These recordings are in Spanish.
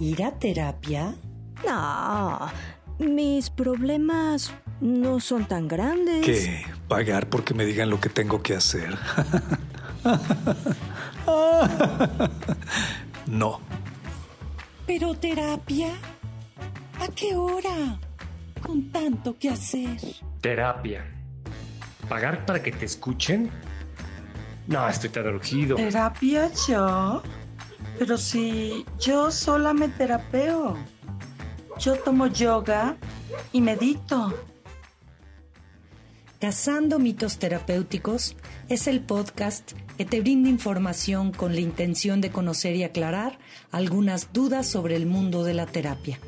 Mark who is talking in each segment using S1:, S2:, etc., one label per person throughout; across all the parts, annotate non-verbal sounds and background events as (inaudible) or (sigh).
S1: ¿Ir a terapia?
S2: No, mis problemas no son tan grandes.
S3: ¿Qué? ¿Pagar porque me digan lo que tengo que hacer? (laughs) no.
S1: ¿Pero terapia? ¿A qué hora? Con tanto que hacer.
S4: Terapia. ¿Pagar para que te escuchen? No, estoy tan urgido.
S5: ¿Terapia yo? Pero si yo sola me terapeo. Yo tomo yoga y medito.
S1: Cazando mitos terapéuticos es el podcast que te brinda información con la intención de conocer y aclarar algunas dudas sobre el mundo de la terapia.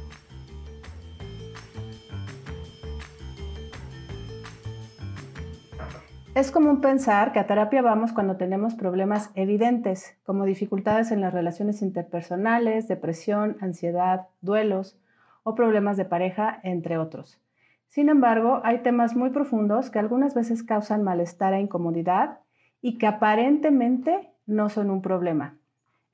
S6: Es común pensar que a terapia vamos cuando tenemos problemas evidentes, como dificultades en las relaciones interpersonales, depresión, ansiedad, duelos o problemas de pareja, entre otros. Sin embargo, hay temas muy profundos que algunas veces causan malestar e incomodidad y que aparentemente no son un problema.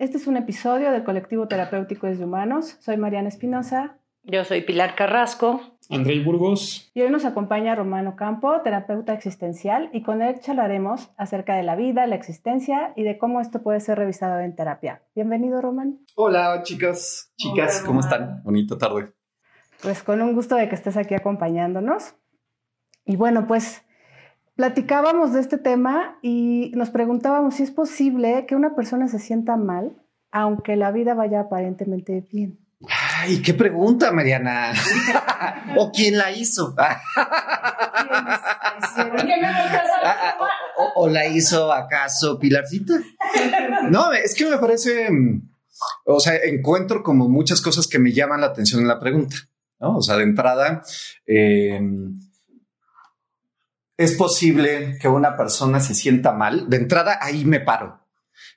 S6: Este es un episodio del colectivo terapéutico de Humanos. Soy Mariana Espinosa.
S7: Yo soy Pilar Carrasco.
S8: Andrei Burgos.
S6: Y hoy nos acompaña Romano Campo, terapeuta existencial, y con él charlaremos acerca de la vida, la existencia y de cómo esto puede ser revisado en terapia. Bienvenido, Román.
S8: Hola, chicas, chicas, ¿cómo están? Bonita tarde.
S6: Pues con un gusto de que estés aquí acompañándonos. Y bueno, pues platicábamos de este tema y nos preguntábamos si es posible que una persona se sienta mal, aunque la vida vaya aparentemente bien.
S8: Ay, qué pregunta, Mariana. (laughs) ¿O quién la hizo? ¿O, la hizo acaso Pilarcita? (laughs) No, es que me parece, o sea, encuentro como muchas cosas que me llaman la atención en la pregunta. ¿no? O sea, de entrada, em, es posible que una persona se sienta mal. De entrada, ahí me paro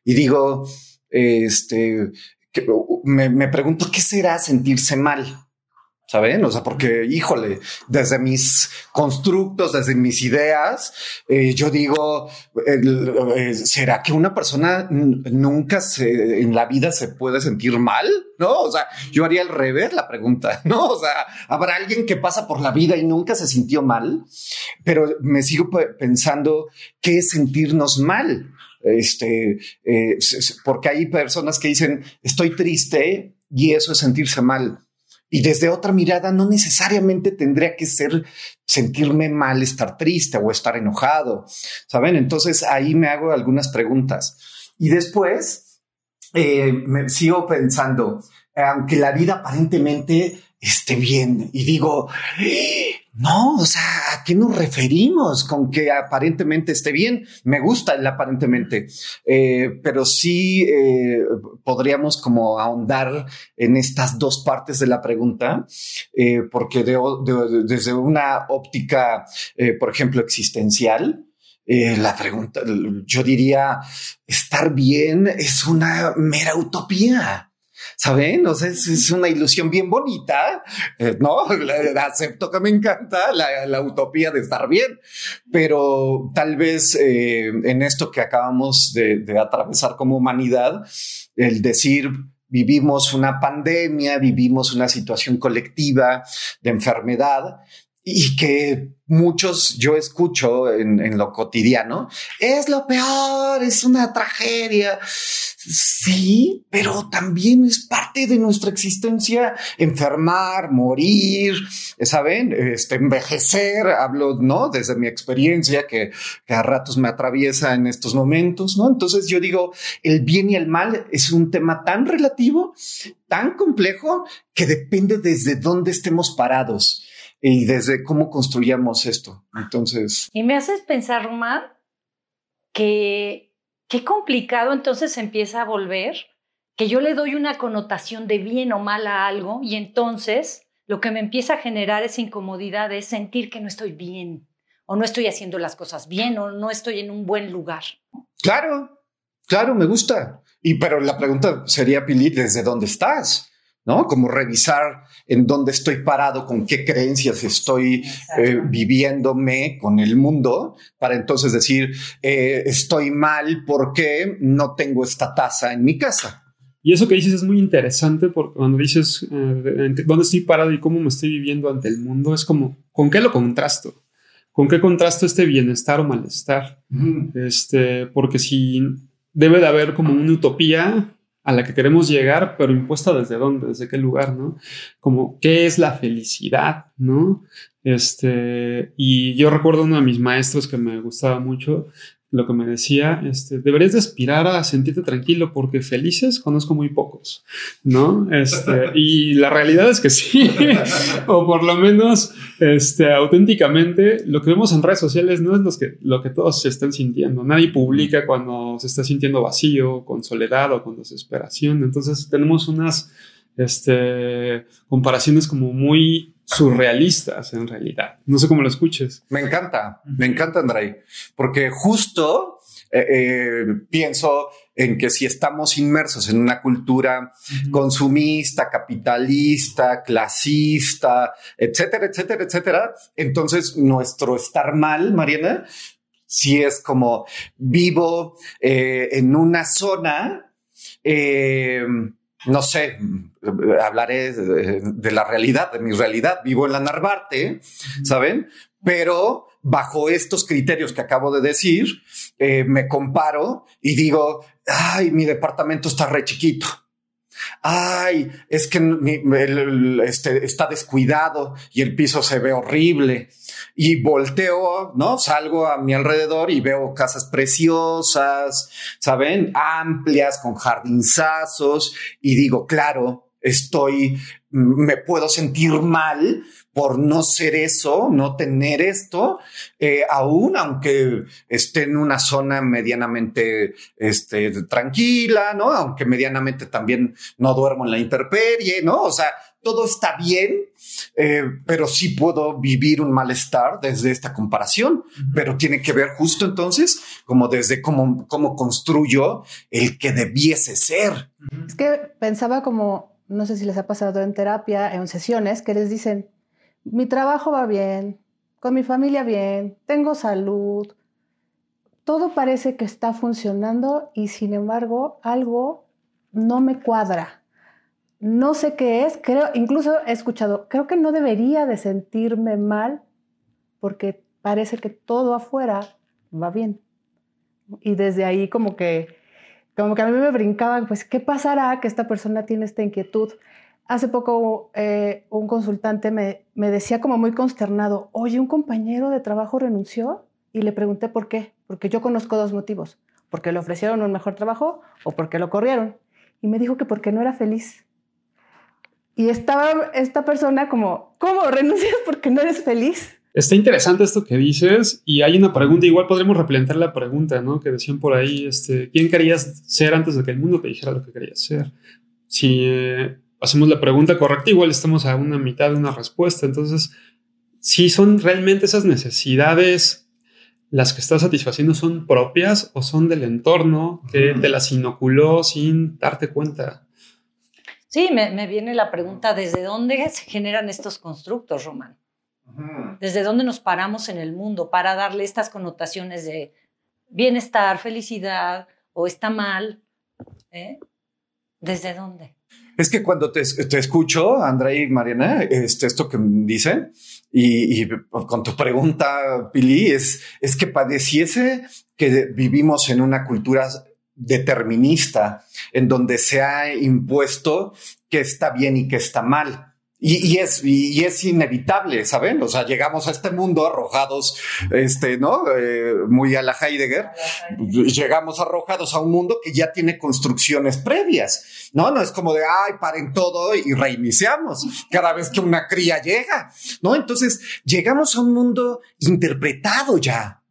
S8: y digo, este, me, me pregunto qué será sentirse mal. ¿saben? O sea, porque, híjole, desde mis constructos, desde mis ideas, eh, yo digo, eh, ¿será que una persona nunca en la vida se puede sentir mal? ¿No? O sea, yo haría al revés la pregunta, (laughs) ¿no? O sea, ¿habrá alguien que pasa por la vida y nunca se sintió mal? Pero me sigo pensando, ¿qué es sentirnos mal? Este, eh, porque hay personas que dicen, estoy triste y eso es sentirse mal. Y desde otra mirada, no necesariamente tendría que ser sentirme mal, estar triste o estar enojado, ¿saben? Entonces ahí me hago algunas preguntas. Y después eh, me sigo pensando, aunque la vida aparentemente esté bien, y digo, no, o sea, ¿a qué nos referimos con que aparentemente esté bien? Me gusta el aparentemente, eh, pero sí eh, podríamos como ahondar en estas dos partes de la pregunta, eh, porque desde una óptica, por ejemplo, existencial, la pregunta, yo diría, estar bien es una mera utopía. ¿Saben? Es, una ilusión bien bonita, eh, ¿no? (laughs) acepto que me encanta la, utopía de estar bien, pero tal vez eh, en esto que acabamos de, atravesar como humanidad, el decir, vivimos una pandemia, vivimos una situación colectiva de enfermedad y que muchos yo escucho en, lo cotidiano, es lo peor, es una tragedia. Sí, pero también es parte de nuestra existencia enfermar, morir, ¿saben? Este, envejecer, hablo, ¿no? Desde mi experiencia que, que a ratos me atraviesa en estos momentos, ¿no? Entonces yo digo, el bien y el mal es un tema tan relativo, tan complejo, que depende desde dónde estemos parados y desde cómo construyamos esto. Entonces.
S7: Y me haces pensar, Román, que qué complicado entonces empieza a volver, que yo le doy una connotación de bien o mal a algo y entonces lo que me empieza a generar esa incomodidad es sentir que no estoy bien o no estoy haciendo las cosas bien o no estoy en un buen lugar.
S8: Claro, claro, me gusta. Y pero la pregunta sería, Pili, ¿desde dónde estás? ¿No? Como revisar en dónde estoy parado, con qué creencias estoy eh, viviéndome con el mundo, para entonces decir, eh, estoy mal porque no tengo esta taza en mi casa.
S9: Y eso que dices es muy interesante porque cuando dices eh, dónde estoy parado y cómo me estoy viviendo ante el mundo, es como, ¿con qué lo contrasto? ¿Con qué contrasto este bienestar o malestar? Este, porque si debe de haber como una utopía a la que queremos llegar, pero impuesta desde dónde, desde qué lugar, ¿no? Como, ¿qué es la felicidad, ¿no? Este, y yo recuerdo uno de mis maestros que me gustaba mucho, lo que me decía, este, deberías de aspirar a sentirte tranquilo porque felices conozco muy pocos, ¿no? Este, y la realidad es que sí, (laughs) o por lo menos, este, auténticamente, lo que vemos en redes sociales no es lo que, lo que todos se están sintiendo. Nadie publica cuando se está sintiendo vacío, con soledad o con desesperación. Entonces tenemos unas, este, comparaciones como muy surrealistas en realidad. No sé cómo lo escuches.
S8: Me encanta, me encanta, Andrei, porque justo eh, eh, pienso en que si estamos inmersos en una cultura consumista, capitalista, clasista, etcétera, etcétera, etcétera, entonces nuestro estar mal, Mariana, si es como vivo eh, en una zona, no sé, hablaré de, la realidad, de mi realidad. Vivo en la Narvarte, ¿saben? Pero bajo estos criterios que acabo de decir, eh, me comparo y digo, ay, mi departamento está re chiquito. Ay, es que este, está descuidado y el piso se ve horrible y volteo, ¿no? Salgo a mi alrededor y veo casas preciosas, ¿saben? Amplias, con jardinzazos y digo, claro, estoy, me puedo sentir mal por no ser eso, no tener esto, eh, aún aunque esté en una zona medianamente este, tranquila, ¿no? Aunque medianamente también no duermo en la intemperie, ¿no? O sea, todo está bien, eh, pero sí puedo vivir un malestar desde esta comparación, pero tiene que ver justo entonces como desde cómo, cómo construyo el que debiese ser.
S6: Es que pensaba como, no sé si les ha pasado en terapia, en sesiones, que les dicen, mi trabajo va bien, con mi familia bien, tengo salud, todo parece que está funcionando y sin embargo algo no me cuadra no sé qué es, creo, incluso he escuchado, creo que no debería de sentirme mal porque parece que todo afuera va bien. Y desde ahí como que, como que a mí me brincaban, pues, ¿qué pasará que esta persona tiene esta inquietud? Hace poco eh, un consultante me, me decía como muy consternado, oye, un compañero de trabajo renunció y le pregunté por qué, porque yo conozco dos motivos, porque le ofrecieron un mejor trabajo o porque lo corrieron. Y me dijo que porque no era feliz. Y estaba esta persona como, ¿cómo renuncias porque no eres feliz?
S9: Está interesante esto que dices y hay una pregunta, igual podremos replantear la pregunta, ¿no? Que decían por ahí, este, ¿quién querías ser antes de que el mundo te dijera lo que querías ser? Si eh, hacemos la pregunta correcta, igual estamos a una mitad de una respuesta. Entonces, si son realmente esas necesidades las que estás satisfaciendo son propias o son del entorno que te las inoculó sin darte cuenta.
S7: Sí, me, viene la pregunta, ¿desde dónde se generan estos constructos, Román? ¿Desde dónde nos paramos en el mundo para darle estas connotaciones de bienestar, felicidad o está mal? ¿Eh? ¿Desde dónde?
S8: Es que cuando te, escucho, André y Mariana, este, esto que dicen, y, y, con tu pregunta, Pili, es, es que padeciese que vivimos en una cultura determinista en donde se ha impuesto que está bien y que está mal. Y, es, y, es inevitable, ¿saben? O sea, llegamos a este mundo arrojados, este, ¿no? Eh, muy a la Heidegger. Llegamos arrojados a un mundo que ya tiene construcciones previas, ¿no? No es como de, ay, paren todo y reiniciamos cada vez que una cría llega, ¿no? Entonces, llegamos a un mundo interpretado ya.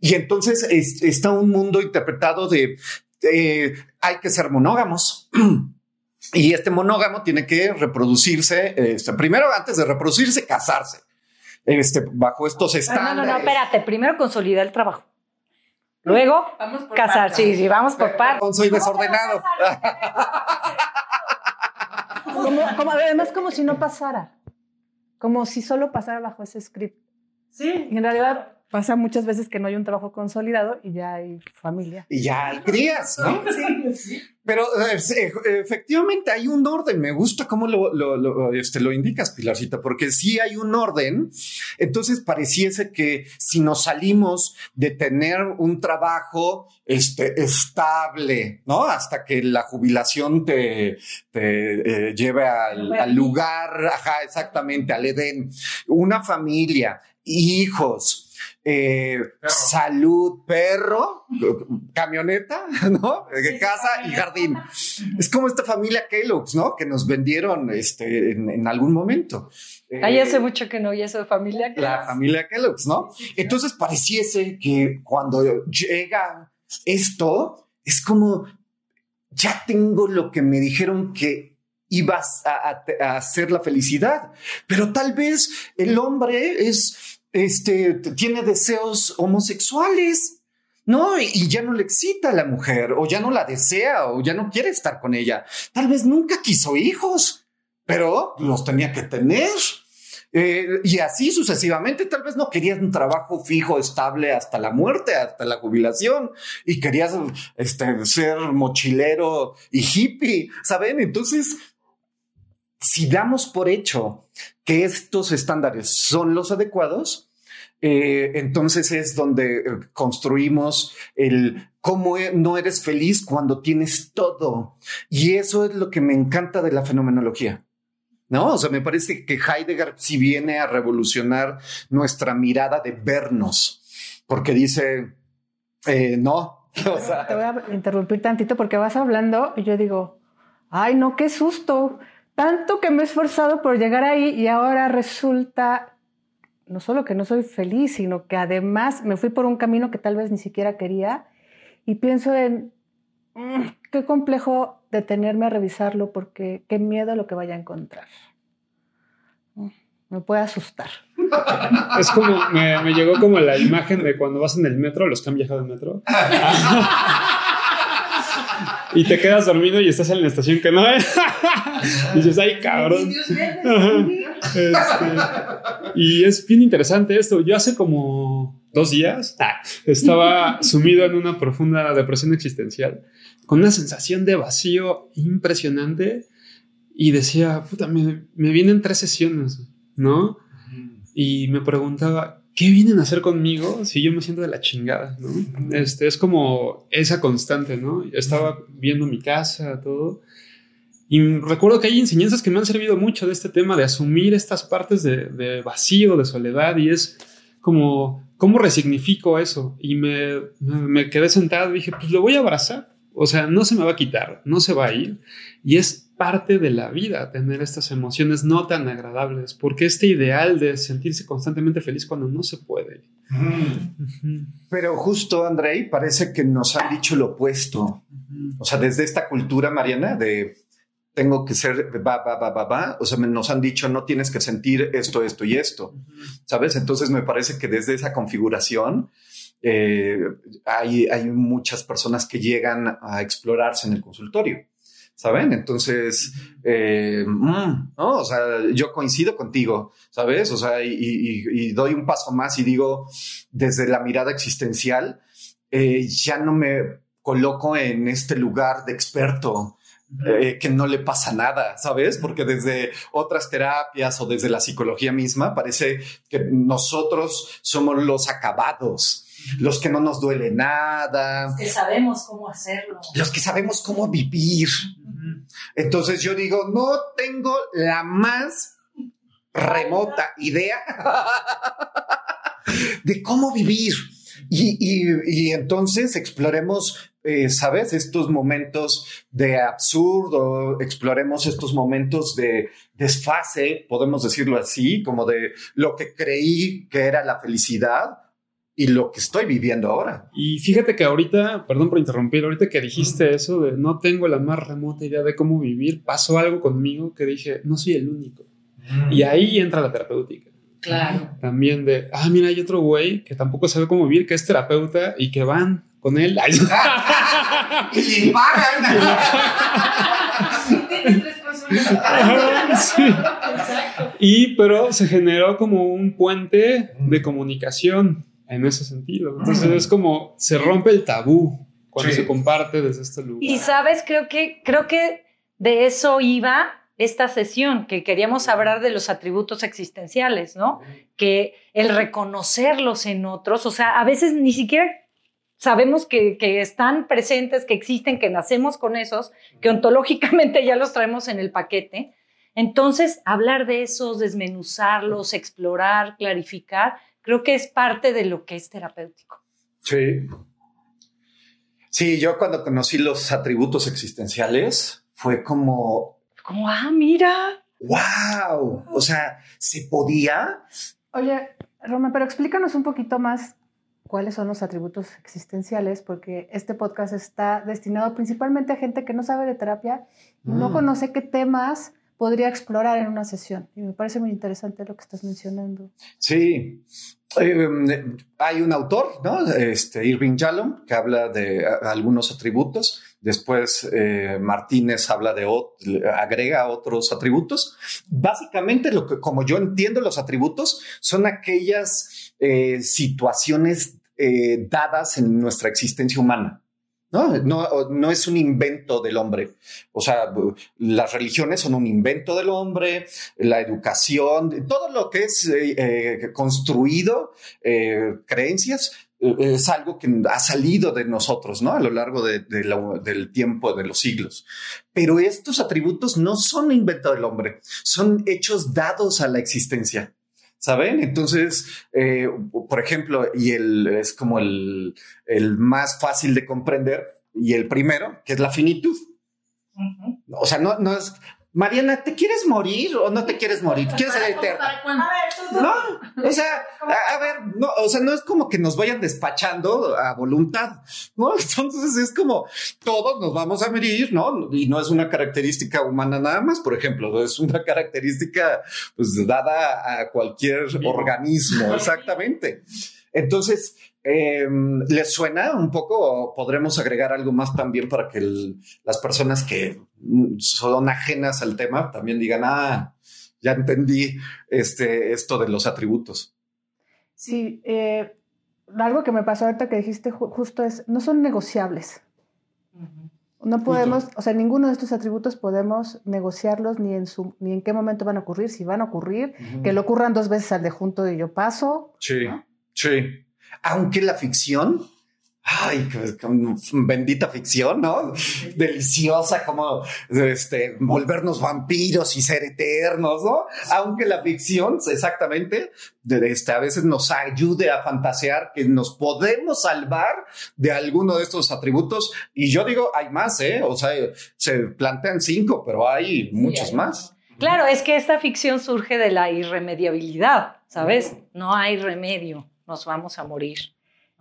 S8: Y entonces está un mundo interpretado de, eh, hay que ser monógamos. (clears throat) y este monógamo tiene que reproducirse, este, primero antes de reproducirse, casarse. Este, bajo estos estándares.
S7: No, no, no, espérate, primero consolidar el trabajo. Luego, casar. Sí, sí, vamos por partes.
S8: Soy desordenado.
S6: como, además, como si no pasara. Como si solo pasara bajo ese script.
S5: Sí.
S6: Y en realidad pasa muchas veces que no hay un trabajo consolidado y ya hay familia.
S8: Y ya hay crías, ¿no? (laughs) Pero eh, efectivamente hay un orden. Me gusta cómo lo, lo, lo, este, lo indicas, Pilarcita, porque sí hay un orden. Entonces pareciese que si nos salimos de tener un trabajo este, estable, ¿no? Hasta que la jubilación te, te eh, lleve al, al lugar, ajá, exactamente, al Edén, una familia, hijos, eh, salud, perro, camioneta, (laughs) ¿no? Casa y jardín. Es como esta familia Kellogg's, ¿no? Que nos vendieron este, en, en algún momento.
S7: Ahí
S8: Eh,
S7: hace mucho que no oí eso de familia.
S8: la familia Kellogg's, ¿no? Entonces pareciese que cuando llega esto, es como, ya tengo lo que me dijeron que ibas a, a- a hacer la felicidad, pero tal vez el hombre es, este, tiene deseos homosexuales. No, y, ya no le excita a la mujer, o ya no la desea, o ya no quiere estar con ella. Tal vez nunca quiso hijos, pero los tenía que tener. Eh, y así sucesivamente, tal vez no querías un trabajo fijo, estable hasta la muerte, hasta la jubilación, y querías este, ser mochilero y hippie, ¿saben? Entonces, si damos por hecho que estos estándares son los adecuados, eh, entonces es donde eh, construimos el cómo e- no eres feliz cuando tienes todo. Y eso es lo que me encanta de la fenomenología. No, o sea, me parece que Heidegger sí viene a revolucionar nuestra mirada de vernos, porque dice, eh, no, (laughs) o sea,
S6: Te voy a interrumpir tantito porque vas hablando y yo digo, ay, no, qué susto. Tanto que me he esforzado por llegar ahí y ahora resulta no solo que no soy feliz, sino que además me fui por un camino que tal vez ni siquiera quería y pienso en mm, qué complejo detenerme a revisarlo porque qué miedo lo que vaya a encontrar. Mm, Me puede asustar. (laughs)
S9: Es como, me, me llegó como la imagen de cuando vas en el metro, los que han viajado en metro. (laughs) y te quedas dormido y estás en la estación que no es. (laughs) y dices, ay, cabrón. Este, y es bien interesante esto. Yo hace como dos días ah, estaba sumido en una profunda depresión existencial, con una sensación de vacío impresionante. Y decía, puta, me, me vienen tres sesiones, ¿no? Y me preguntaba, ¿qué vienen a hacer conmigo si yo me siento de la chingada, ¿no? Este, es como esa constante, ¿no? Estaba viendo mi casa, todo. Y recuerdo que hay enseñanzas que me han servido mucho de este tema de asumir estas partes de, de vacío, de soledad, y es como, ¿cómo resignifico eso? Y me, quedé sentado y dije, pues lo voy a abrazar. O sea, no se me va a quitar, no se va a ir. Y es parte de la vida tener estas emociones no tan agradables, porque este ideal de sentirse constantemente feliz cuando no se puede. Ujú.
S8: pero justo, Andrei, parece que nos han dicho lo opuesto. O sea, desde esta cultura, Mariana, de tengo que ser va, va, va, va, va. O sea, nos han dicho no tienes que sentir esto, esto y esto. ¿Sabes? Entonces me parece que desde esa configuración eh, hay, hay muchas personas que llegan a explorarse en el consultorio. ¿Saben? Entonces, eh, mm, no, o sea, yo coincido contigo, ¿sabes? O sea, y, y- y doy un paso más y digo, desde la mirada existencial, eh, ya no me coloco en este lugar de experto, eh, que no le pasa nada, ¿sabes? Porque desde otras terapias o desde la psicología misma parece que nosotros somos los acabados, los que no nos duele nada,
S7: Que sabemos cómo hacerlo.
S8: los que sabemos cómo vivir. Entonces yo digo, no tengo la más remota idea (laughs) de cómo vivir. Y, y- y entonces exploremos, eh, ¿sabes? Estos momentos de absurdo, exploremos estos momentos de desfase, podemos decirlo así, como de lo que creí que era la felicidad y lo que estoy viviendo ahora.
S9: Y fíjate que ahorita, perdón por interrumpir, ahorita que dijiste eso de no tengo la más remota idea de cómo vivir, pasó algo conmigo que dije, no soy el único. Y ahí entra la terapéutica.
S7: Claro.
S9: También de, ah, mira, hay otro güey que tampoco sabe cómo vivir, que es terapeuta y que van con él. (laughs)
S8: Y pagan. (laughs)
S9: Ajá, sí. Y pero se generó como un puente de comunicación en ese sentido. Entonces es como se rompe el tabú cuando
S8: Sí.
S9: se comparte desde este lugar.
S7: Y sabes, creo que, creo que de eso iba esta sesión, que queríamos hablar de los atributos existenciales, ¿no? Que el reconocerlos en otros, o sea, a veces ni siquiera sabemos que, que están presentes, que existen, que nacemos con esos, que ontológicamente ya los traemos en el paquete. Entonces, hablar de esos, desmenuzarlos, explorar, clarificar, creo que es parte de lo que es terapéutico.
S8: Sí. Sí, yo cuando conocí los atributos existenciales fue como,
S7: Como, ah, mira,
S8: wow, o sea, se podía.
S6: Oye, Roma, pero explícanos un poquito más cuáles son los atributos existenciales, porque este podcast está destinado principalmente a gente que no sabe de terapia y no
S8: Mm.
S6: conoce qué temas podría explorar en una sesión. Y me parece muy interesante lo que estás mencionando.
S8: Sí. Eh, hay un autor, ¿no? Este, Irving Yalom, que habla de algunos atributos. Después eh, Martínez habla de, agrega otros atributos. Básicamente, lo que, como yo entiendo los atributos, son aquellas eh, situaciones dadas en nuestra existencia humana. ¿No? No, no es un invento del hombre. O sea, las religiones son un invento del hombre, la educación, todo lo que es eh, eh, construido, eh, creencias, es algo que ha salido de nosotros, ¿no? A lo largo de- de la- del tiempo, de los siglos. Pero estos atributos no son invento del hombre, son hechos dados a la existencia. ¿Saben? Entonces, eh, por ejemplo, y el, es como el, el más fácil de comprender, y el primero, que es la finitud. O sea, no, no es, Mariana, ¿te quieres morir o no te quieres morir? ¿Quieres ser eterna? No, o sea, a, a ver, no, o sea, no es como que nos vayan despachando a voluntad, ¿no? (laughs) Entonces es como todos nos vamos a morir, ¿no? Y no es una característica humana nada más, por ejemplo, es una característica pues dada a cualquier organismo, exactamente. Entonces, eh, ¿les suena un poco o podremos agregar algo más también para que el- las personas que mm, son ajenas al tema también digan, ah, ya entendí este, esto de los atributos?
S6: Sí, eh, algo que me pasó ahorita que dijiste ju- justo es, no son negociables. No podemos, o sea, ninguno de estos atributos podemos negociarlos ni en su, ni en qué momento van a ocurrir, si van a ocurrir, que lo ocurran dos veces al de junto y yo paso.
S8: Sí, sí. Aunque la ficción, ay, qué- qué bendita ficción, ¿no? Deliciosa como este, volvernos vampiros y ser eternos, ¿no? Aunque la ficción, exactamente, de este, a veces nos ayude a fantasear que nos podemos salvar de alguno de estos atributos. Y yo digo, hay más, ¿eh? O sea, se plantean cinco, pero hay muchos
S7: hay.
S8: más.
S7: Claro, es que esta ficción surge de la irremediabilidad, ¿sabes? No hay remedio, nos vamos a morir.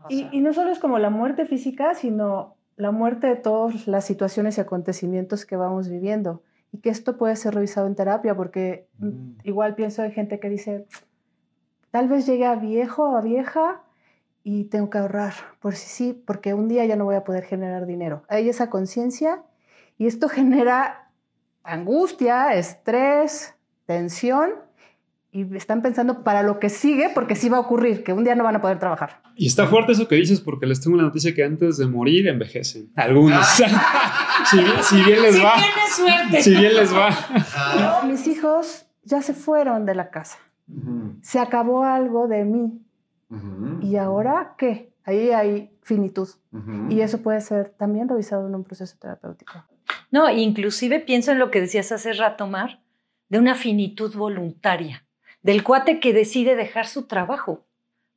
S7: O
S6: Y,
S7: sea,
S6: y no solo es como la muerte física, sino la muerte de todas las situaciones y acontecimientos que vamos viviendo. Y que esto puede ser revisado en terapia, porque mm, igual pienso en gente que dice, tal vez llegue a viejo o a vieja y tengo que ahorrar, por si sí, porque un día ya no voy a poder generar dinero. Hay esa conciencia y esto (laughs) genera angustia, estrés, tensión y están pensando para lo que sigue, porque sí va a ocurrir, que un día no van a poder trabajar.
S9: Y está fuerte eso que dices porque les tengo una noticia que antes de morir envejecen. Algunos. (laughs) si, bien, si bien les
S7: si
S9: va.
S7: tienes suerte.
S9: Si bien les va.
S6: Mis hijos ya se fueron de la casa. Se acabó algo de mí. ¿Y ahora qué? Ahí hay finitud. Y eso puede ser también revisado en un proceso terapéutico.
S7: No, inclusive pienso en lo que decías hace rato, Mar, de una finitud voluntaria, del cuate que decide dejar su trabajo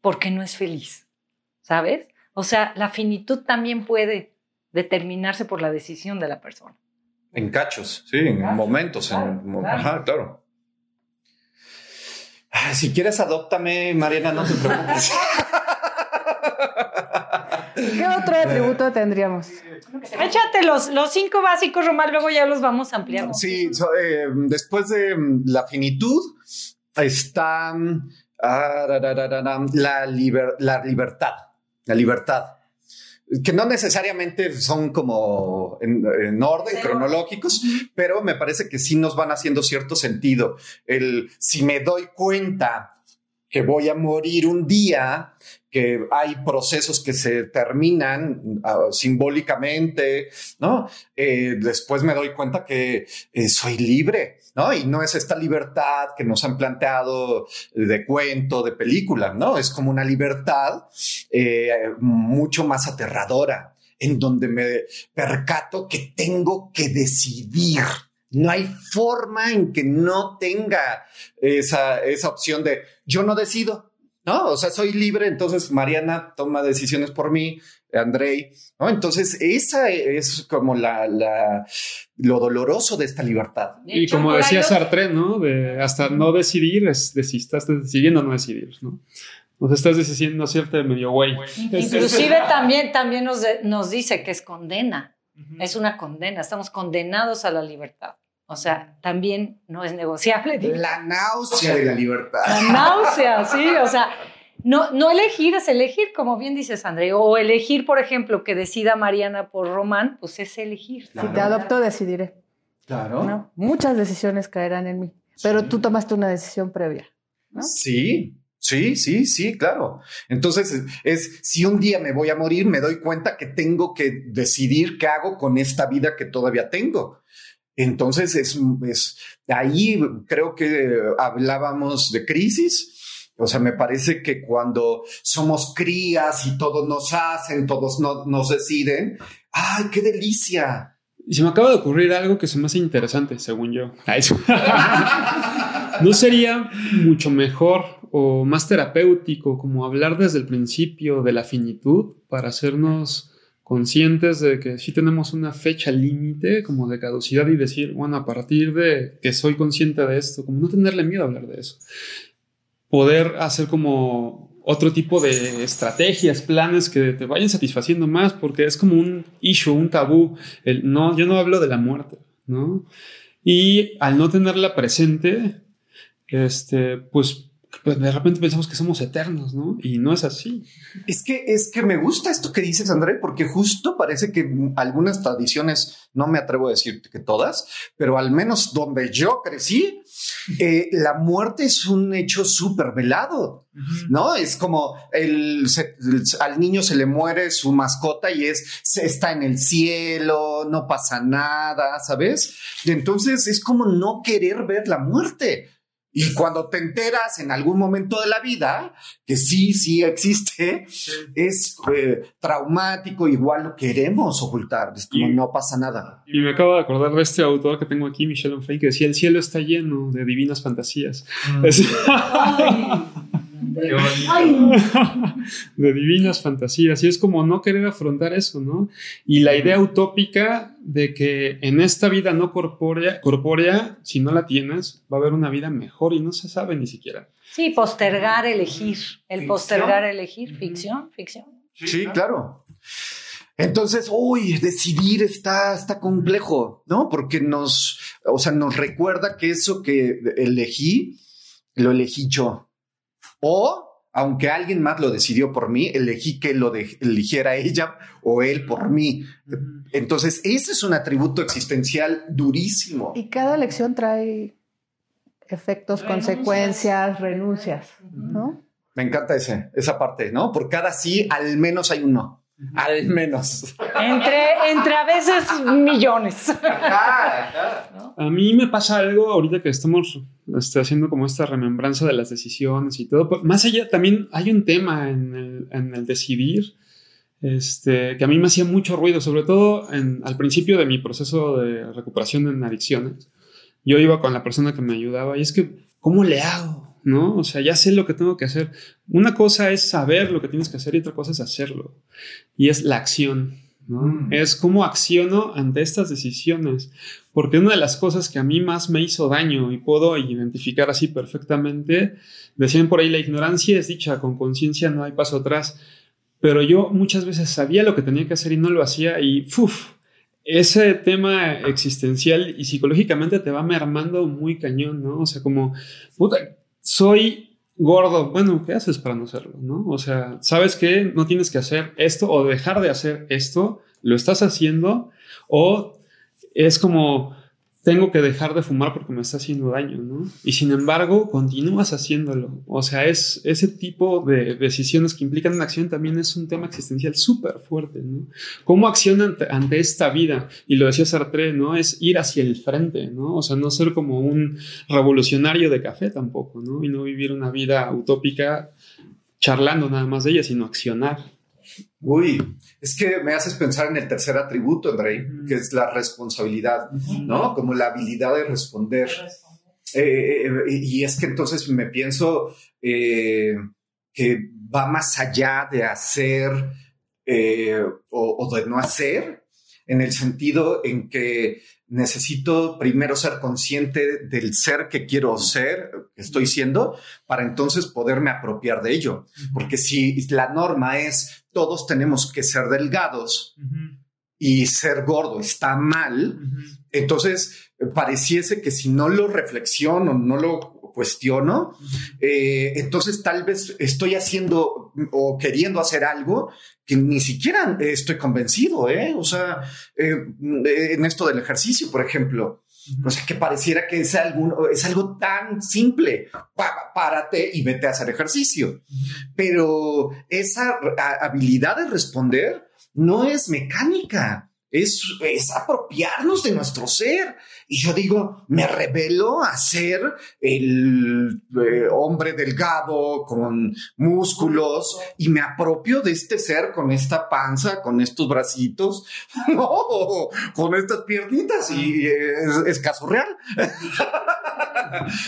S7: porque no es feliz, ¿sabes? O sea, la finitud también puede determinarse por la decisión de la persona.
S8: En cachos, sí, en
S7: Cachos,
S8: momentos.
S7: claro,
S8: en, mo-
S7: claro.
S8: Ajá, claro. Ay, si quieres, adóptame, Mariana, no te preocupes.
S6: ¿Qué otro (laughs) atributo tendríamos?
S7: Échate los, los cinco básicos, Román, luego ya los vamos ampliando.
S8: Sí, so- eh, después de mm, la finitud está mm, ah, la, liber- la libertad. La libertad. Que no necesariamente son como en, en orden cronológicos, pero me parece que sí nos van haciendo cierto sentido. El si me doy cuenta que voy a morir un día, que hay procesos que se terminan uh, simbólicamente, ¿no? Eh, después me doy cuenta que eh, soy libre, ¿no? Y no es esta libertad que nos han planteado de cuento, de película, ¿no? Es como una libertad eh, mucho más aterradora, en donde me percato que tengo que decidir. No hay forma en que no tenga esa, esa opción de yo no decido, ¿no? O sea, soy libre, entonces Mariana toma decisiones por mí, Andrei, ¿no? Entonces, esa es como la, la lo doloroso de esta libertad.
S9: De y como decía Sartre, ¿no? De hasta no decidir es decir, estás decidiendo no decidir, ¿no? O sea, estás decidiendo cierto medio güey.
S7: Inclusive también, también nos, nos dice que es condena. Es una condena. Estamos condenados a la libertad. O sea, también no es negociable. (laughs)
S8: La náusea de la libertad.
S7: La náusea, sí. O sea, no, no elegir es elegir, como bien dices, André. O elegir, por ejemplo, que decida Mariana por Román, pues es elegir.
S6: Si te adopto, decidiré.
S8: Claro.
S6: Muchas decisiones caerán en mí. Pero tú tomaste una decisión previa. ¿no?
S8: Sí, Sí, sí, sí, claro. Entonces, es si un día me voy a morir, me doy cuenta que tengo que decidir qué hago con esta vida que todavía tengo. Entonces, es, es ahí creo que hablábamos de crisis. O sea, me parece que cuando somos crías y todos nos hacen, todos nos deciden, ¡ay, qué delicia!
S9: Y se me acaba de ocurrir algo que se me hace interesante, según yo. (laughs) ¿No sería mucho mejor o más terapéutico como hablar desde el principio de la finitud para hacernos conscientes de que sí tenemos una fecha límite como de caducidad y decir, bueno, a partir de que soy consciente de esto, como no tenerle miedo a hablar de eso. Poder hacer como otro tipo de estrategias, planes que te vayan satisfaciendo más, porque es como un issue, un tabú. El, no, yo no hablo de la muerte, ¿no? Y al no tenerla presente, este, pues pues de repente pensamos que somos eternos, ¿no? Y no es así.
S8: Es que es que me gusta esto que dices, André, porque justo parece que algunas tradiciones, no me atrevo a decir que todas, pero al menos donde yo crecí, eh, la muerte es un hecho súper velado, ¿no? Es como el, al niño se le muere su mascota y es está en el cielo, no pasa nada, ¿sabes? entonces es como no querer ver la muerte. Y cuando te enteras en algún momento de la vida que sí, sí existe, es eh, traumático, igual lo queremos ocultar, es como no pasa nada.
S9: Y me acabo de acordar de este autor que tengo aquí, Michel Onfray, que decía, el cielo está lleno de divinas fantasías. Mm. (laughs) (laughs) de divinas fantasías. Y es como no querer afrontar eso, ¿no? Y la idea utópica de que en esta vida no corpórea, corpórea, si no la tienes, va a haber una vida mejor y no se sabe ni siquiera.
S7: Sí, postergar, elegir. El postergar, elegir. Ficción, ficción.
S8: Sí, claro. Entonces, uy, decidir está, está complejo, ¿no? Porque nos, o sea, nos recuerda que eso que elegí, lo elegí yo. O, aunque alguien más lo decidió por mí, elegí que lo eligiera ella o él por mí. Entonces, ese es un atributo existencial durísimo.
S6: Y cada elección trae efectos, consecuencias, renuncias, ¿no?
S8: Me encanta ese, esa parte, ¿no? Por cada sí, al menos hay un no. Al menos.
S7: Entre, entre a veces millones.
S9: A mí me pasa algo ahorita que estamos este, haciendo como esta remembranza de las decisiones y todo. Más allá, también hay un tema en el, en el decidir este, que a mí me hacía mucho ruido, sobre todo en, al principio de mi proceso de recuperación en adicciones. Yo iba con la persona que me ayudaba y es que, ¿cómo le hago? ¿No? O sea, ya sé lo que tengo que hacer. Una cosa es saber lo que tienes que hacer y otra cosa es hacerlo. Y es la acción, ¿no? Mm. Es cómo acciono ante estas decisiones. Porque una de las cosas que a mí más me hizo daño y puedo identificar así perfectamente, decían por ahí, la ignorancia es dicha, con conciencia no hay paso atrás. Pero yo muchas veces sabía lo que tenía que hacer y no lo hacía y ¡fuf! ese tema existencial y psicológicamente te va mermando muy cañón, ¿no? O sea, como, puta, soy gordo. Bueno, ¿qué haces para no hacerlo? ¿no? O sea, ¿sabes que No tienes que hacer esto o dejar de hacer esto, lo estás haciendo, o es como tengo que dejar de fumar porque me está haciendo daño, ¿no? Y sin embargo, continúas haciéndolo. O sea, es ese tipo de decisiones que implican una acción también es un tema existencial súper fuerte, ¿no? ¿Cómo accionan ante, esta vida? Y lo decía Sartre, ¿no? Es ir hacia el frente, ¿no? O sea, no ser como un revolucionario de café tampoco, ¿no? Y no vivir una vida utópica charlando nada más de ella, sino accionar.
S8: Uy, es que me haces pensar en el tercer atributo, Andrei, que es la responsabilidad, ¿no? Como la habilidad de responder. Eh, eh, y es que entonces me pienso eh, que va más allá de hacer o, o, de no hacer, en el sentido en que necesito primero ser consciente del ser que quiero ser, que estoy siendo, para entonces poderme apropiar de ello. Porque si la norma es todos tenemos que ser delgados y ser gordo está mal, entonces pareciese que si no lo reflexiono, no lo cuestiono, eh, entonces tal vez estoy haciendo o queriendo hacer algo que ni siquiera estoy convencido, ¿eh? O sea, eh, en esto del ejercicio, por ejemplo. O sea, que pareciera que es, algo, es algo tan simple. párate y vete a hacer ejercicio. Pero esa habilidad de responder no es mecánica es, apropiarnos de nuestro ser. Y yo digo, me revelo a ser el eh, hombre delgado con músculos y me apropio de este ser con esta panza, con estos bracitos, (laughs) no, con estas piernitas y es, caso real. (laughs)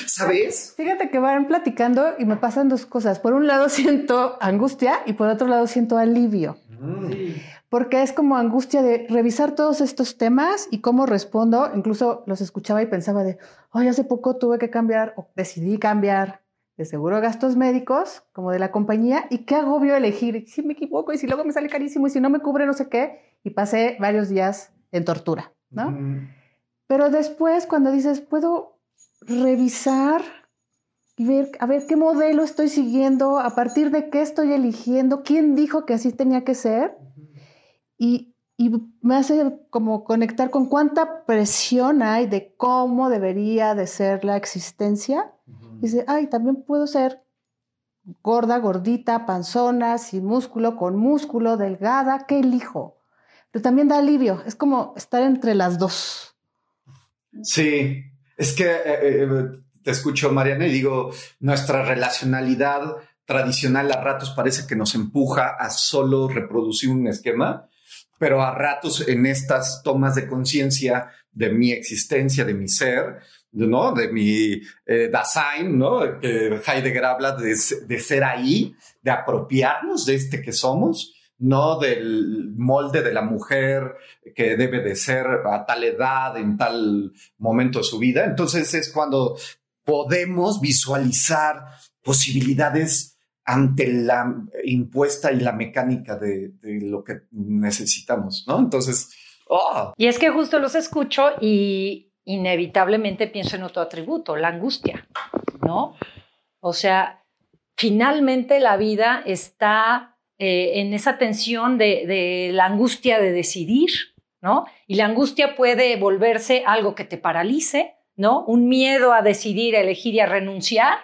S8: ¿Sabes?
S6: Fíjate que van platicando y me pasan dos cosas. Por un lado (laughs) siento angustia y por otro lado siento alivio. Mm porque es como angustia de revisar todos estos temas y cómo respondo. Incluso los escuchaba y pensaba de, hoy hace poco tuve que cambiar o decidí cambiar de seguro gastos médicos como de la compañía y qué agobio elegir. Si me equivoco y si luego me sale carísimo y si no me cubre no sé qué. Y pasé varios días en tortura, ¿no? Pero después cuando dices, puedo revisar y ver, a ver qué modelo estoy siguiendo, a partir de qué estoy eligiendo, quién dijo que así tenía que ser y, me hace como conectar con cuánta presión hay de cómo debería de ser la existencia. Dice, ay, también puedo ser gorda, gordita, panzona, sin músculo, con músculo, delgada, ¿qué elijo? Pero también da alivio, es como estar entre las dos.
S8: Sí, es que eh, eh, te escucho, Mariana, y digo, nuestra relacionalidad tradicional a ratos parece que nos empuja a solo reproducir un esquema pero a ratos en estas tomas de conciencia de mi existencia, de mi ser, ¿no? De mi eh, Dasein, ¿no? Que Heidegger habla de, de, ser ahí, de apropiarnos de este que somos, no del molde de la mujer que debe de ser a tal edad, en tal momento de su vida. Entonces es cuando podemos visualizar posibilidades ante la impuesta y la mecánica de, lo que necesitamos, ¿no? Entonces, oh.
S7: Y es que justo los escucho y inevitablemente pienso en otro atributo, la angustia, ¿no? O sea, finalmente la vida está eh, en esa tensión de, de la angustia de decidir, ¿no? Y la angustia puede volverse algo que te paralice, ¿no? Un miedo a decidir, a elegir y a renunciar,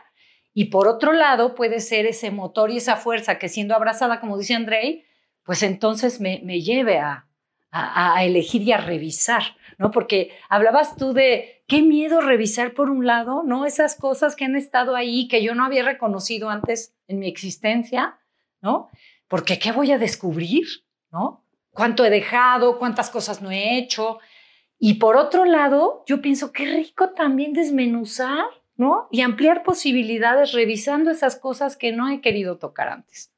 S7: y por otro lado, puede ser ese motor y esa fuerza que siendo abrazada, como dice Andrei, pues entonces me, lleve a, elegir y a revisar, ¿no? Porque hablabas tú de qué miedo revisar por un lado, ¿no? Esas cosas que han estado ahí, que yo no había reconocido antes en mi existencia, ¿no? Porque ¿qué voy a descubrir, ¿no? ¿Cuánto he dejado? ¿Cuántas cosas no he hecho? Y por otro lado, yo pienso, qué rico también desmenuzar ¿no? Y ampliar posibilidades revisando esas cosas que no he querido tocar antes.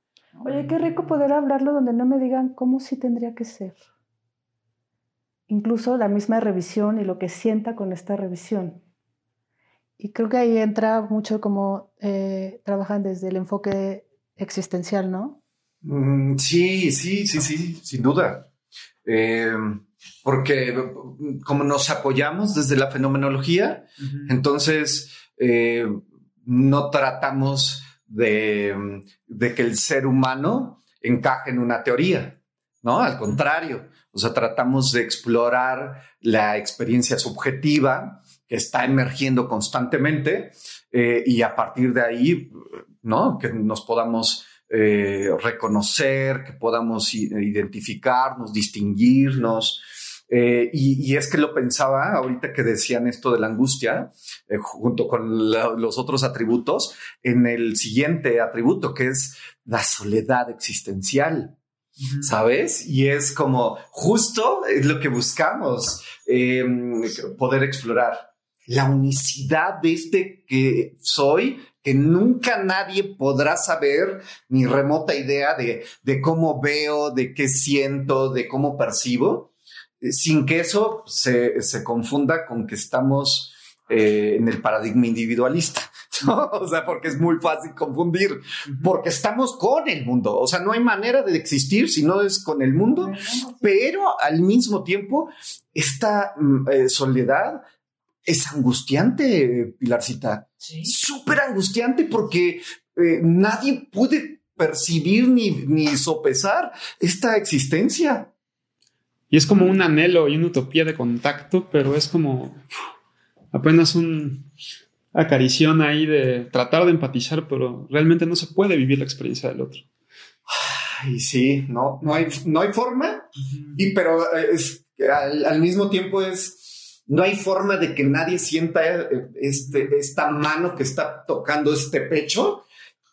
S6: Oye, qué rico poder hablarlo donde no me digan cómo sí tendría que ser. Incluso la misma revisión y lo que sienta con esta revisión. Y creo que ahí entra mucho como eh, trabajan desde el enfoque existencial, ¿no?
S8: Mm, sí, sí, sí, sí, sin duda. Eh, porque como nos apoyamos desde la fenomenología, entonces eh, no tratamos de, que el ser humano encaje en una teoría, ¿no? Al contrario, O sea, tratamos de explorar la experiencia subjetiva que está emergiendo constantemente eh, y a partir de ahí, ¿no? Que nos podamos eh, reconocer, que podamos identificarnos, distinguirnos. Eh, y, y, es que lo pensaba ahorita que decían esto de la angustia, eh, junto con la, los otros atributos, en el siguiente atributo, que es la soledad existencial. ¿Sabes? Y es como justo es lo que buscamos eh, poder explorar. La unicidad de este que soy, que nunca nadie podrá saber ni remota idea de, de cómo veo, de qué siento, de cómo percibo sin que eso se, se confunda con que estamos eh, en el paradigma individualista, (laughs) ¿no? O sea, porque es muy fácil confundir, porque estamos con el mundo, o sea, no hay manera de existir si no es con el mundo, pero al mismo tiempo, esta mm, eh, soledad es angustiante, Pilarcita, súper angustiante porque nadie puede percibir ni, ni sopesar esta existencia.
S9: Y es como un anhelo y una utopía de contacto, pero es como apenas un acarición ahí de tratar de empatizar, pero realmente no se puede vivir la experiencia del otro.
S8: Ay, sí, no, no hay, no hay forma, y pero es, al, al, mismo tiempo es, no hay forma de que nadie sienta eh, este, esta mano que está tocando este pecho.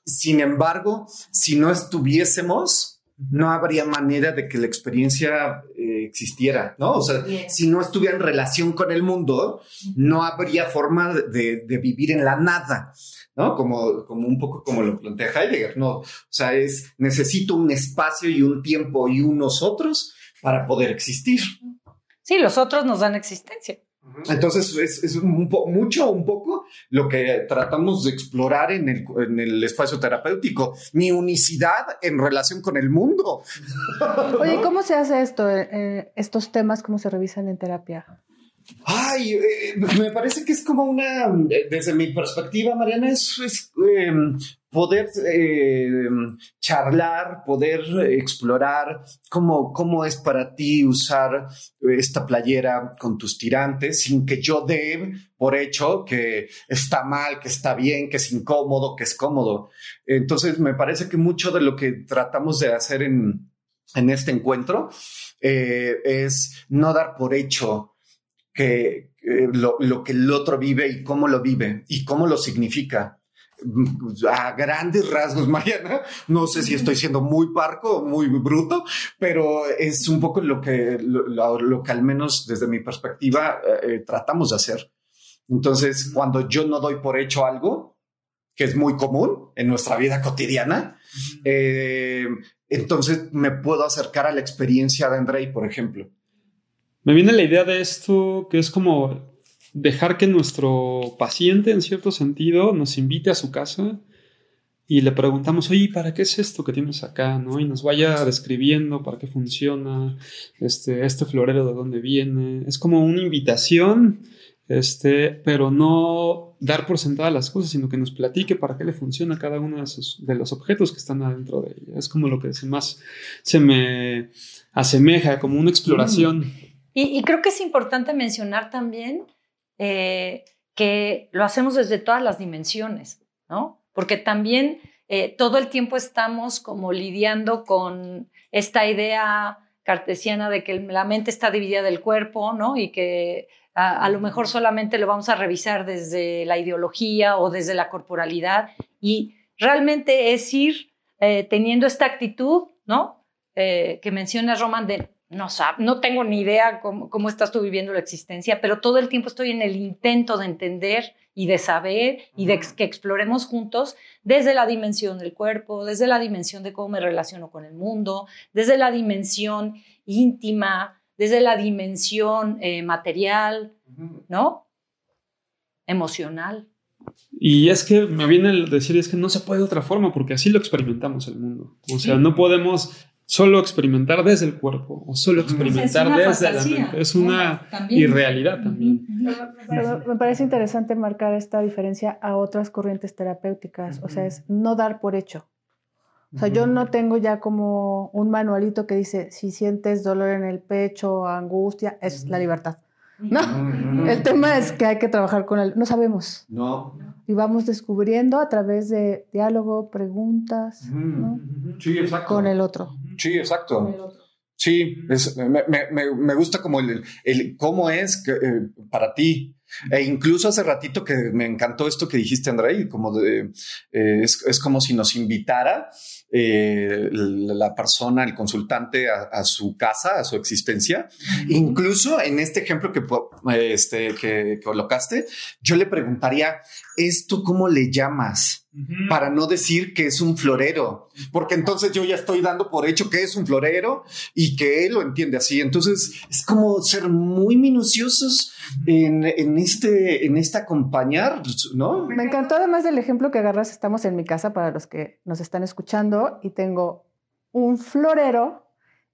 S8: Sin embargo, si no estuviésemos, no habría manera de que la experiencia eh, existiera, ¿no? O sea, si no estuviera en relación con el mundo, no habría forma de, de, vivir en la nada, ¿no? Como, como un poco como lo plantea Heidegger, ¿no? O sea, es necesito un espacio y un tiempo y unos otros para poder existir.
S7: Sí, los otros nos dan existencia.
S8: Entonces es, es un mucho un poco lo que tratamos de explorar en el, en el, espacio terapéutico, mi unicidad en relación con el mundo.
S6: Oye, (laughs) ¿cómo se hace esto, eh, estos temas, cómo se revisan en terapia?
S8: Ay, eh, me parece que es como una, eh, desde mi perspectiva, Mariana, es, eh, poder eh, charlar, poder explorar cómo, cómo es para ti usar esta playera con tus tirantes sin que yo dé por hecho que está mal, que está bien, que es incómodo, que es cómodo. Entonces, me parece que mucho de lo que tratamos de hacer en, en este encuentro eh, es no dar por hecho que eh, lo, lo, que el otro vive y cómo lo vive y cómo lo significa. A grandes rasgos, (laughs) Mariana, no sé si estoy siendo muy parco o muy bruto, pero es un poco lo que, lo, lo que al menos desde mi perspectiva eh, tratamos de hacer. Entonces, cuando yo no doy por hecho algo, que es muy común en nuestra vida cotidiana, eh, entonces me puedo acercar a la experiencia de Andrei, por ejemplo.
S9: Me viene la idea de esto que es como dejar que nuestro paciente, en cierto sentido, nos invite a su casa y le preguntamos, oye, ¿para qué es esto que tienes acá? ¿no? Y nos vaya describiendo para qué funciona, este, este florero de dónde viene. Es como una invitación, este, pero no dar por sentada las cosas, sino que nos platique para qué le funciona cada uno de, los objetos que están adentro de ella. Es como lo que más se me asemeja, como una exploración. Mm.
S7: Y, y, creo que es importante mencionar también eh, que lo hacemos desde todas las dimensiones, ¿no? Porque también eh, todo el tiempo estamos como lidiando con esta idea cartesiana de que la mente está dividida del cuerpo, ¿no? Y que a, a, lo mejor solamente lo vamos a revisar desde la ideología o desde la corporalidad. Y realmente es ir eh, teniendo esta actitud, ¿no? Eh, que menciona Roman de no, no tengo ni idea cómo, cómo, estás tú viviendo la existencia, pero todo el tiempo estoy en el intento de entender y de saber y de que exploremos juntos desde la dimensión del cuerpo, desde la dimensión de cómo me relaciono con el mundo, desde la dimensión íntima, desde la dimensión eh, material, ¿no? Emocional.
S9: Y es que me viene el decir, es que no se puede de otra forma, porque así lo experimentamos el mundo. O sea, no podemos solo experimentar desde el cuerpo o solo experimentar desde la mente. Es una irrealidad también.
S6: me parece interesante marcar esta diferencia a otras corrientes terapéuticas. O sea, es no dar por hecho. O sea, yo no tengo ya como un manualito que dice, si sientes dolor en el pecho, angustia, es la libertad. No, el tema es que hay que trabajar con él. No sabemos.
S8: No.
S6: Y vamos descubriendo a través de diálogo, preguntas, ¿no?
S8: Sí, exacto.
S6: Con el otro.
S8: Sí, exacto. Sí, es- me, me- me- me gusta como el, el cómo es que, eh, para ti. E incluso hace ratito que me encantó esto que dijiste, Andrei, como de, eh, es, es como si nos invitara eh, la persona, el consultante a, a su casa, a su existencia. Incluso en este ejemplo que, este, que colocaste, yo le preguntaría, ¿esto cómo le llamas? Para no decir que es un florero, porque entonces yo ya estoy dando por hecho que es un florero y que él lo entiende así. Entonces es como ser muy minuciosos en, en este, en este acompañar, ¿no?
S6: Me encantó además del ejemplo que agarras, estamos en mi casa para los que nos están escuchando y tengo un florero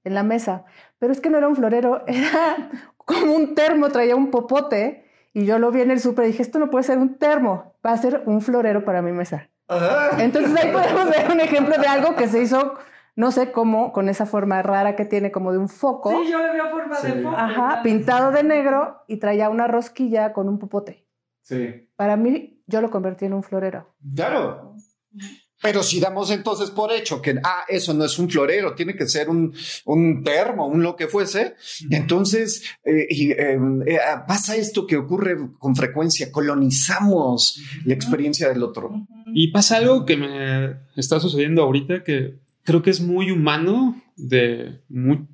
S6: en la mesa, pero es que no era un florero, (laughs) era como un termo, traía un popote y yo lo vi en el súper y dije, esto no puede ser un termo, va a ser un florero para mi mesa. Entonces ahí podemos ver un ejemplo de algo que se hizo, no sé cómo, con esa forma rara que tiene como de un foco.
S5: Sí, yo le veo forma de foco.
S6: Ajá, pintado de negro y traía una rosquilla con un popote.
S8: Sí.
S6: Para mí, yo lo convertí en un florero.
S8: Claro. Pero si damos entonces por hecho que, ah, eso no es un florero, tiene que ser un, un termo, un lo que fuese, entonces eh, y, eh, eh, pasa esto que ocurre con frecuencia, colonizamos la experiencia del otro.
S9: Y pasa algo que me está sucediendo ahorita que creo que es muy humano de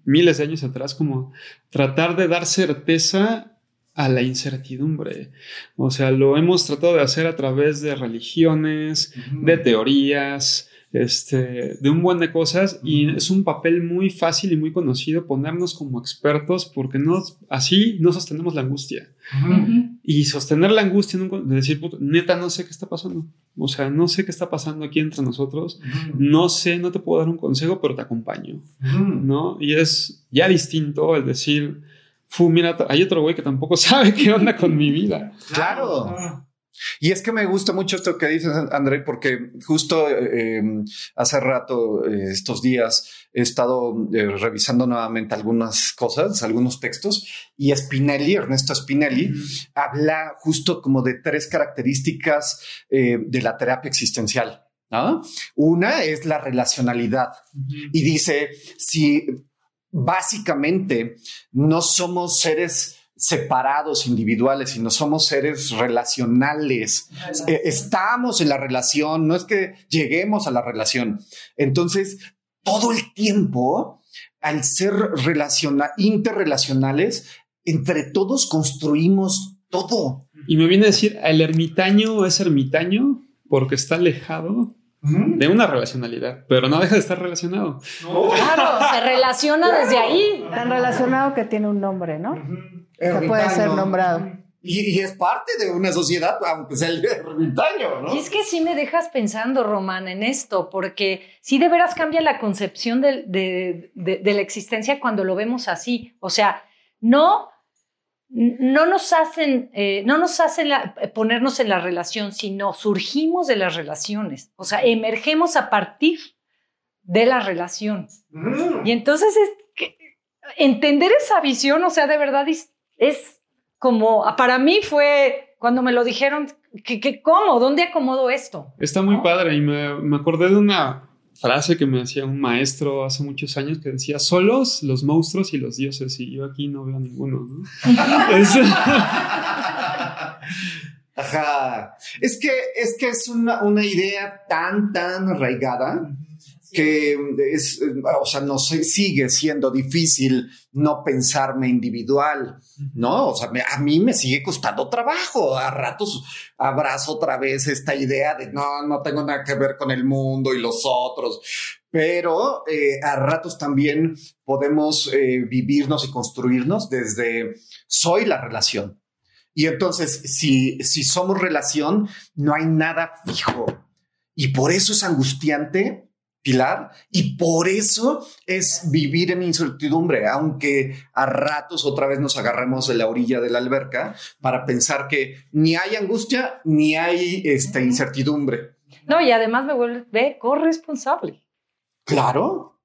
S9: miles de años atrás, como tratar de dar certeza a la incertidumbre. O sea, lo hemos tratado de hacer a través de religiones, de teorías, este, de un buen de cosas y es un papel muy fácil y muy conocido ponernos como expertos porque no, así no sostenemos la angustia. Y sostener la angustia en un- de decir, "Puta, neta, no sé qué está pasando. O sea, no sé qué está pasando aquí entre nosotros. No sé, no te puedo dar un consejo, pero te acompaño. ¿No? Y es ya distinto el decir, fu, mira, hay otro güey que tampoco (laughs) sabe qué onda con mi vida.
S8: Claro. Y es que me gusta mucho esto que dices, André, porque justo eh, hace rato, eh, estos días, he estado eh, revisando nuevamente algunas cosas, algunos textos, y Spinelli, Ernesto Spinelli, habla justo como de tres características de la terapia existencial. ¿no? Una es la relacionalidad y dice, si básicamente no somos seres separados, individuales, sino somos seres relacionales. Eh, estamos en la relación, no es que lleguemos a la relación. Entonces, todo el tiempo, al ser relaciona interrelacionales, entre todos construimos todo.
S9: Y me viene a decir, el ermitaño es ermitaño porque está alejado de una relacionalidad, pero no deja de estar relacionado.
S7: Claro, se relaciona desde ahí.
S6: Tan relacionado que tiene un nombre, ¿no? Sea, puede ser nombrado.
S8: Y, y es parte de una sociedad, aunque sea el (laughs) ermitaño, ¿no?
S7: Y es que sí me dejas pensando, Román, en esto, porque sí de veras cambia la concepción de, de- de la existencia cuando lo vemos así. O sea, no, no nos hacen, eh, no nos hacen la- ponernos en la relación, sino surgimos de las relaciones. O sea, emergemos a partir de la relación. Y entonces es que entender esa visión, o sea, de verdad es, es como, para mí fue cuando me lo dijeron, que, que ¿cómo? ¿Dónde acomodo esto?
S9: Está muy padre y me, me acordé de una frase que me decía un maestro hace muchos años que decía, solos los monstruos y los dioses, y yo aquí no veo ninguno, ¿no? (laughs) Es-
S8: Ajá. Es que es, que es una, una idea tan, tan arraigada que es, eh, o sea, no sé, sigue siendo difícil no pensarme individual, ¿no? O sea, me- a mí me sigue costando trabajo. A ratos abrazo otra vez esta idea de no, no tengo nada que ver con el mundo y los otros. Pero eh, a ratos también podemos eh, vivirnos y construirnos desde soy la relación. Y entonces, si, si somos relación, no hay nada fijo. Y por eso es angustiante, Pilar, y por eso es vivir en incertidumbre, aunque a ratos otra vez nos agarremos de la orilla de la alberca para pensar que ni hay angustia ni hay esta incertidumbre.
S7: No, y además me vuelve corresponsable.
S8: Claro,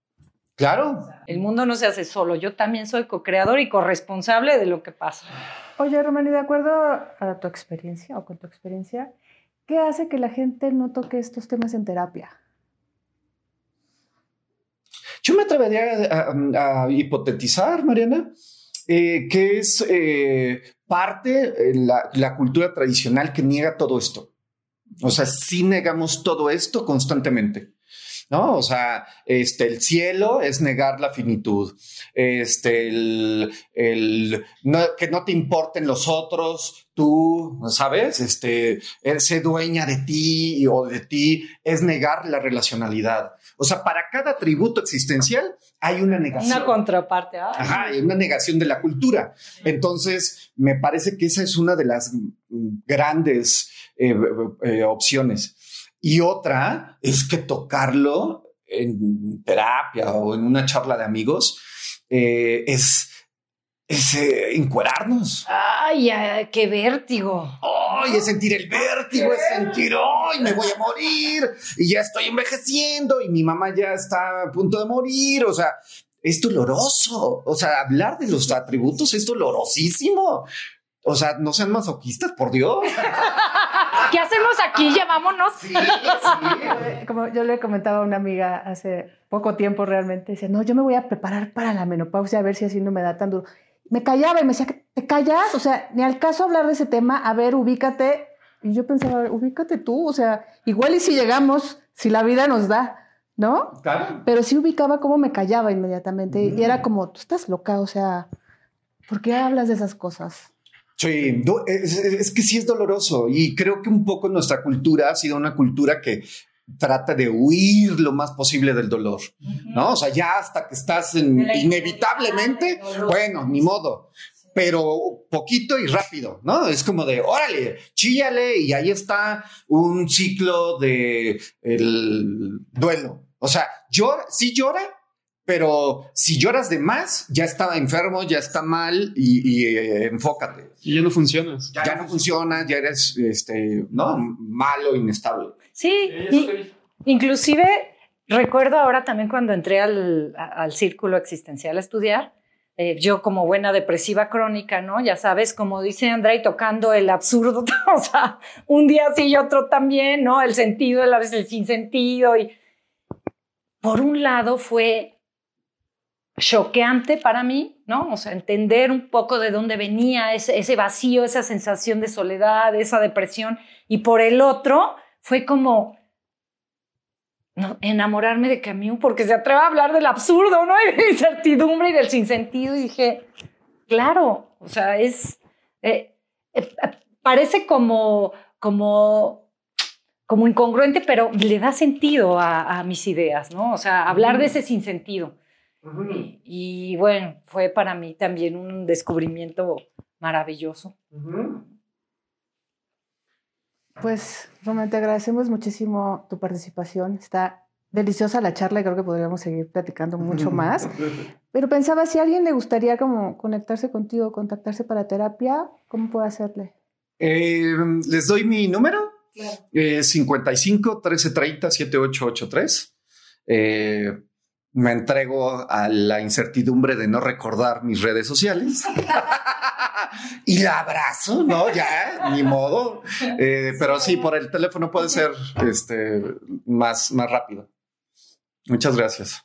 S8: claro.
S7: El mundo no se hace solo. Yo también soy co-creador y corresponsable de lo que pasa.
S6: Oye, Romani, de acuerdo a tu experiencia o con tu experiencia, ¿qué hace que la gente no toque estos temas en terapia?
S8: Yo me atrevería a, hipotetizar, Mariana, eh, que es eh, parte la, la, cultura tradicional que niega todo esto. O sea, sí negamos todo esto constantemente. ¿No? O sea, este, el cielo es negar la finitud, este, el, el que no te importen los otros, tú, ¿sabes? Este, ser dueña de ti o de ti es negar la relacionalidad. O sea, para cada atributo existencial hay una negación.
S7: Una contraparte.
S8: Ajá, hay una negación de la cultura. Entonces, me parece que esa es una de las grandes eh, eh, opciones. Y otra es que tocarlo en terapia o en una charla de amigos eh, es, es eh, encuerarnos.
S7: Ay, qué vértigo.
S8: Ay, es sentir el vértigo, es sentir, ay, me voy a morir y ya estoy envejeciendo y mi mamá ya está a punto de morir. O sea, es doloroso. O sea, hablar de los atributos es dolorosísimo. O sea, no sean masoquistas, por Dios. (laughs)
S7: ¿Qué hacemos aquí? Llamámonos.
S8: Sí, sí. (laughs)
S6: Como yo le comentaba a una amiga hace poco tiempo realmente, dice, no, yo me voy a preparar para la menopausia a ver si así no me da tan duro. Me callaba y me decía, ¿te callas? O sea, ni al caso hablar de ese tema, a ver, ubícate. Y yo pensaba, ubícate tú, o sea, igual y si llegamos, si la vida nos da, ¿no?
S8: Claro.
S6: Pero sí ubicaba cómo me callaba inmediatamente y era como, tú estás loca, o sea, ¿por qué hablas de esas cosas?
S8: Sí, es, es, que sí es doloroso y creo que un poco nuestra cultura ha sido una cultura que trata de huir lo más posible del dolor, ¿no? O sea, ya hasta que estás en, inevitablemente, bueno, ni modo, pero poquito y rápido, ¿no? Es como de, órale, chíllale y ahí está un ciclo de el duelo. O sea, llora, sí llora, pero si lloras de más, ya está enfermo, ya está mal y, eh, enfócate.
S9: Y ya no funcionas.
S8: Ya, no funciona, ya eres este, ¿no? malo, inestable.
S7: Sí, inclusive recuerdo ahora también cuando entré al, al círculo existencial a estudiar, eh, yo como buena depresiva crónica, ¿no? Ya sabes, como dice André, tocando el absurdo, (laughs) o sea, un día sí y otro también, ¿no? El sentido, el, el sinsentido y... Por un lado fue choqueante para mí, ¿no? O sea, entender un poco de dónde venía ese, ese, vacío, esa sensación de soledad, esa depresión. Y por el otro, fue como no, enamorarme de Camus porque se atreve a hablar del absurdo, ¿no? (laughs) Y de la incertidumbre y del sinsentido. Y dije, claro, o sea, es... Eh, eh, parece como, como como incongruente, pero le da sentido a, a mis ideas, ¿no? O sea, hablar de ese sinsentido. Y, y, bueno, fue para mí también un descubrimiento maravilloso.
S6: Pues, Román, te agradecemos muchísimo tu participación. Está deliciosa la charla y creo que podríamos seguir platicando mucho (laughs) más. Pero pensaba, si a alguien le gustaría como conectarse contigo, contactarse para terapia, ¿cómo puede hacerle?
S8: Eh, Les doy mi número. Claro. Eh, 55 1330 7883. Eh, me entrego a la incertidumbre de no recordar mis redes sociales. (laughs) y la abrazo, ¿no? Ya, ni modo. Eh, pero sí, por el teléfono puede ser este, más, más rápido. Muchas gracias.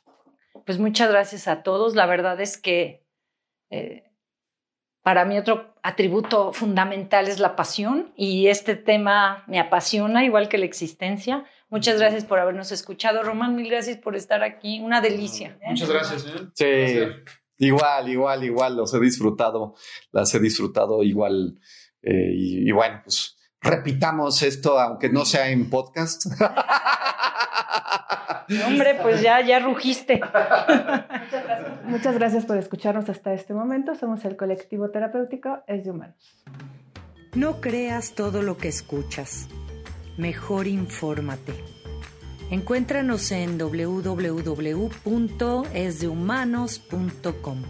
S7: Pues muchas gracias a todos. La verdad es que eh, para mí otro atributo fundamental es la pasión y este tema me apasiona igual que la existencia. Muchas gracias por habernos escuchado. Román, mil gracias por estar aquí. Una delicia.
S9: Muchas gracias. ¿eh?
S8: Sí, igual, igual, igual. Los he disfrutado. Las he disfrutado igual. Eh, y, y, bueno, pues repitamos esto, aunque no sea en podcast. (laughs)
S7: Hombre, pues ya, ya rugiste. (laughs)
S6: Muchas gracias. Muchas gracias por escucharnos hasta este momento. Somos el colectivo terapéutico Es de Humanos.
S1: No creas todo lo que escuchas mejor infórmate. Encuéntranos en www.esdehumanos.com.